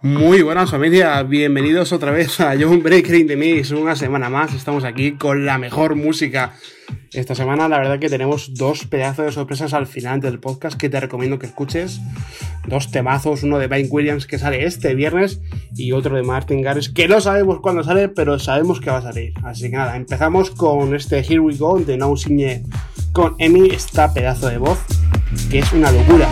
Muy buenas familia, bienvenidos otra vez a John Breaker in the Mix, una semana más, estamos aquí con la mejor música. Esta semana la verdad que tenemos dos pedazos de sorpresas al final del podcast que te recomiendo que escuches. Dos temazos, uno de Vine Williams que sale este viernes y otro de Martin Garrix que no sabemos cuándo sale, pero sabemos que va a salir. Así que nada, empezamos con este Here We Go de No Signe con Emi, esta pedazo de voz que es una locura.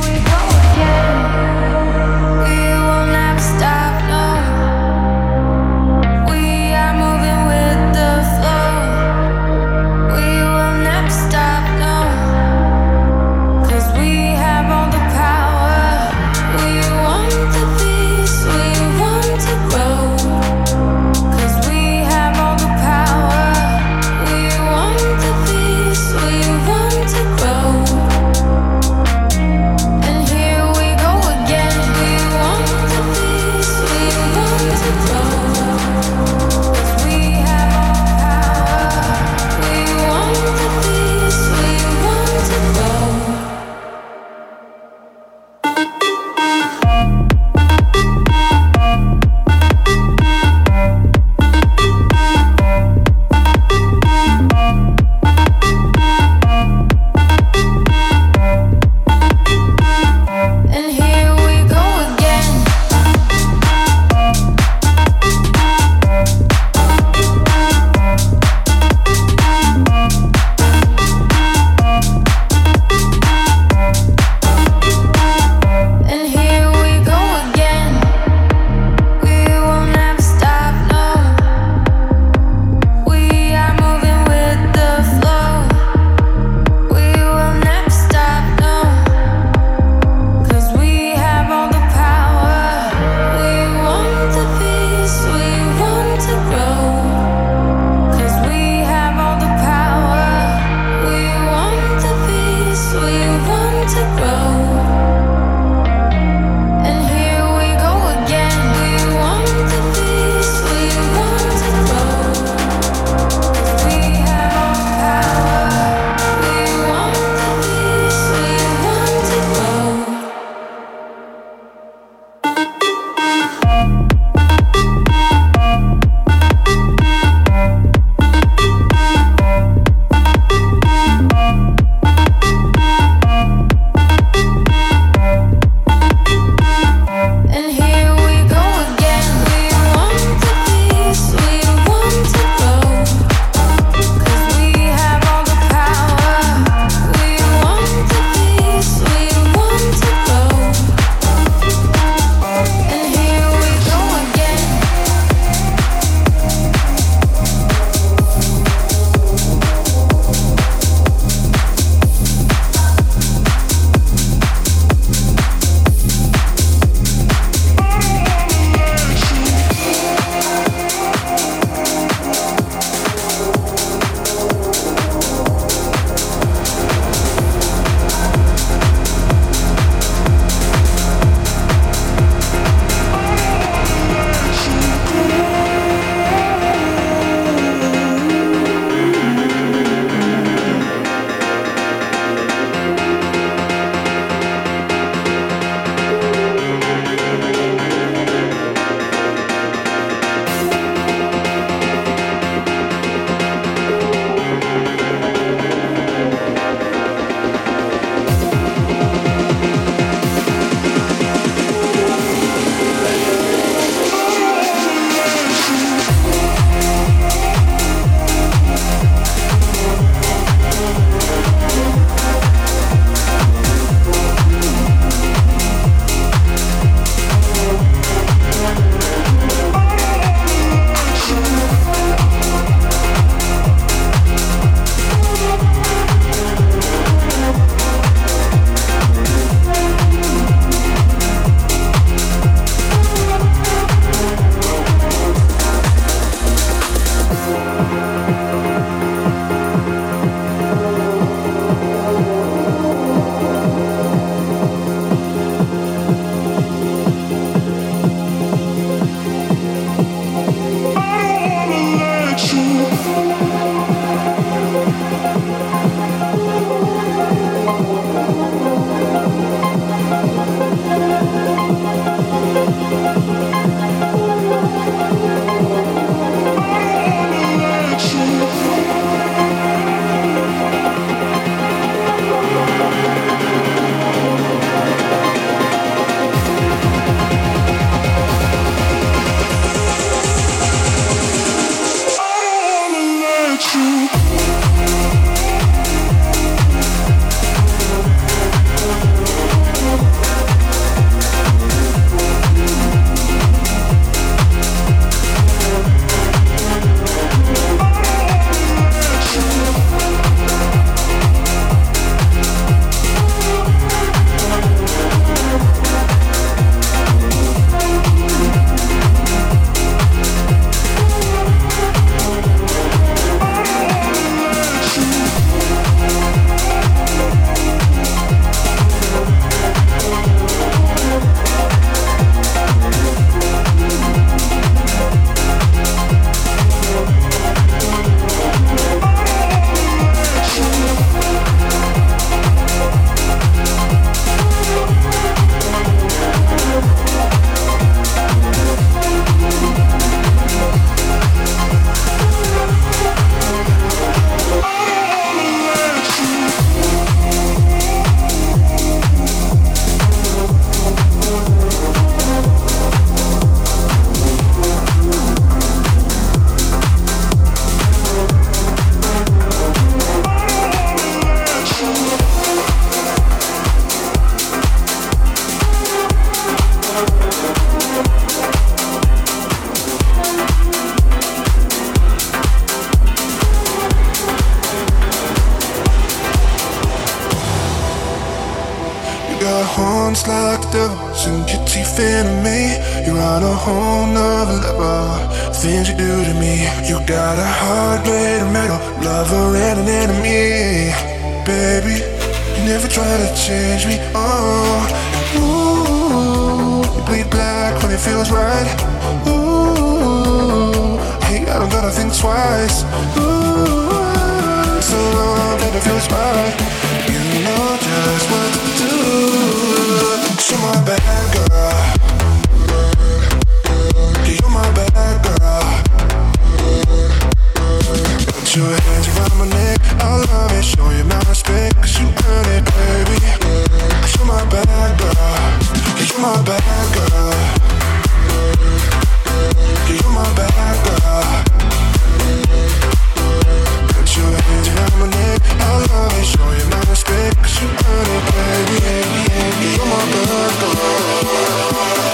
Think twice. Ooh, so long that it feels right You know just what to do. You're my bad girl. You're my bad girl. Put your hands around my neck. I love it. Show you my respect. Cause you earn it, baby. You're my bad girl. You're my bad girl. You're my bad girl. Neck. I love it. Show you my respect. You're my girl.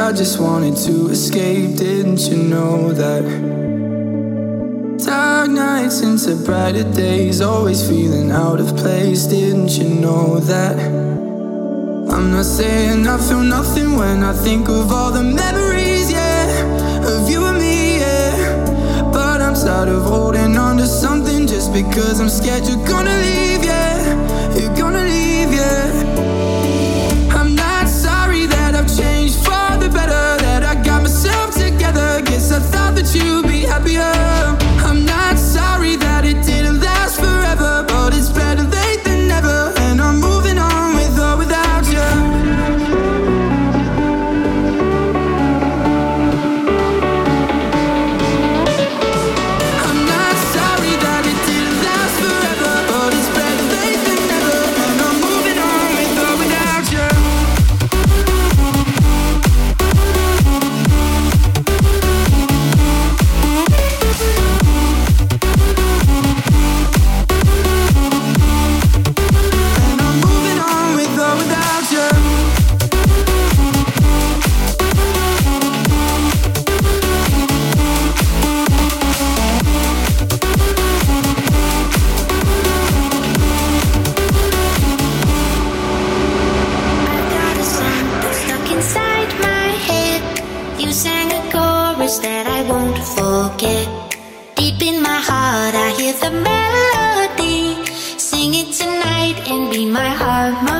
I just wanted to escape. Didn't you know that? Dark nights into brighter days, always feeling out of place. Didn't you know that? I'm not saying I feel nothing when I think of all the memories, yeah, of you and me, yeah. But I'm tired of holding on to something just because I'm scared you're gonna leave, yeah. words that I won't forget. Deep in my heart, I hear the melody. Sing it tonight and be my harmony.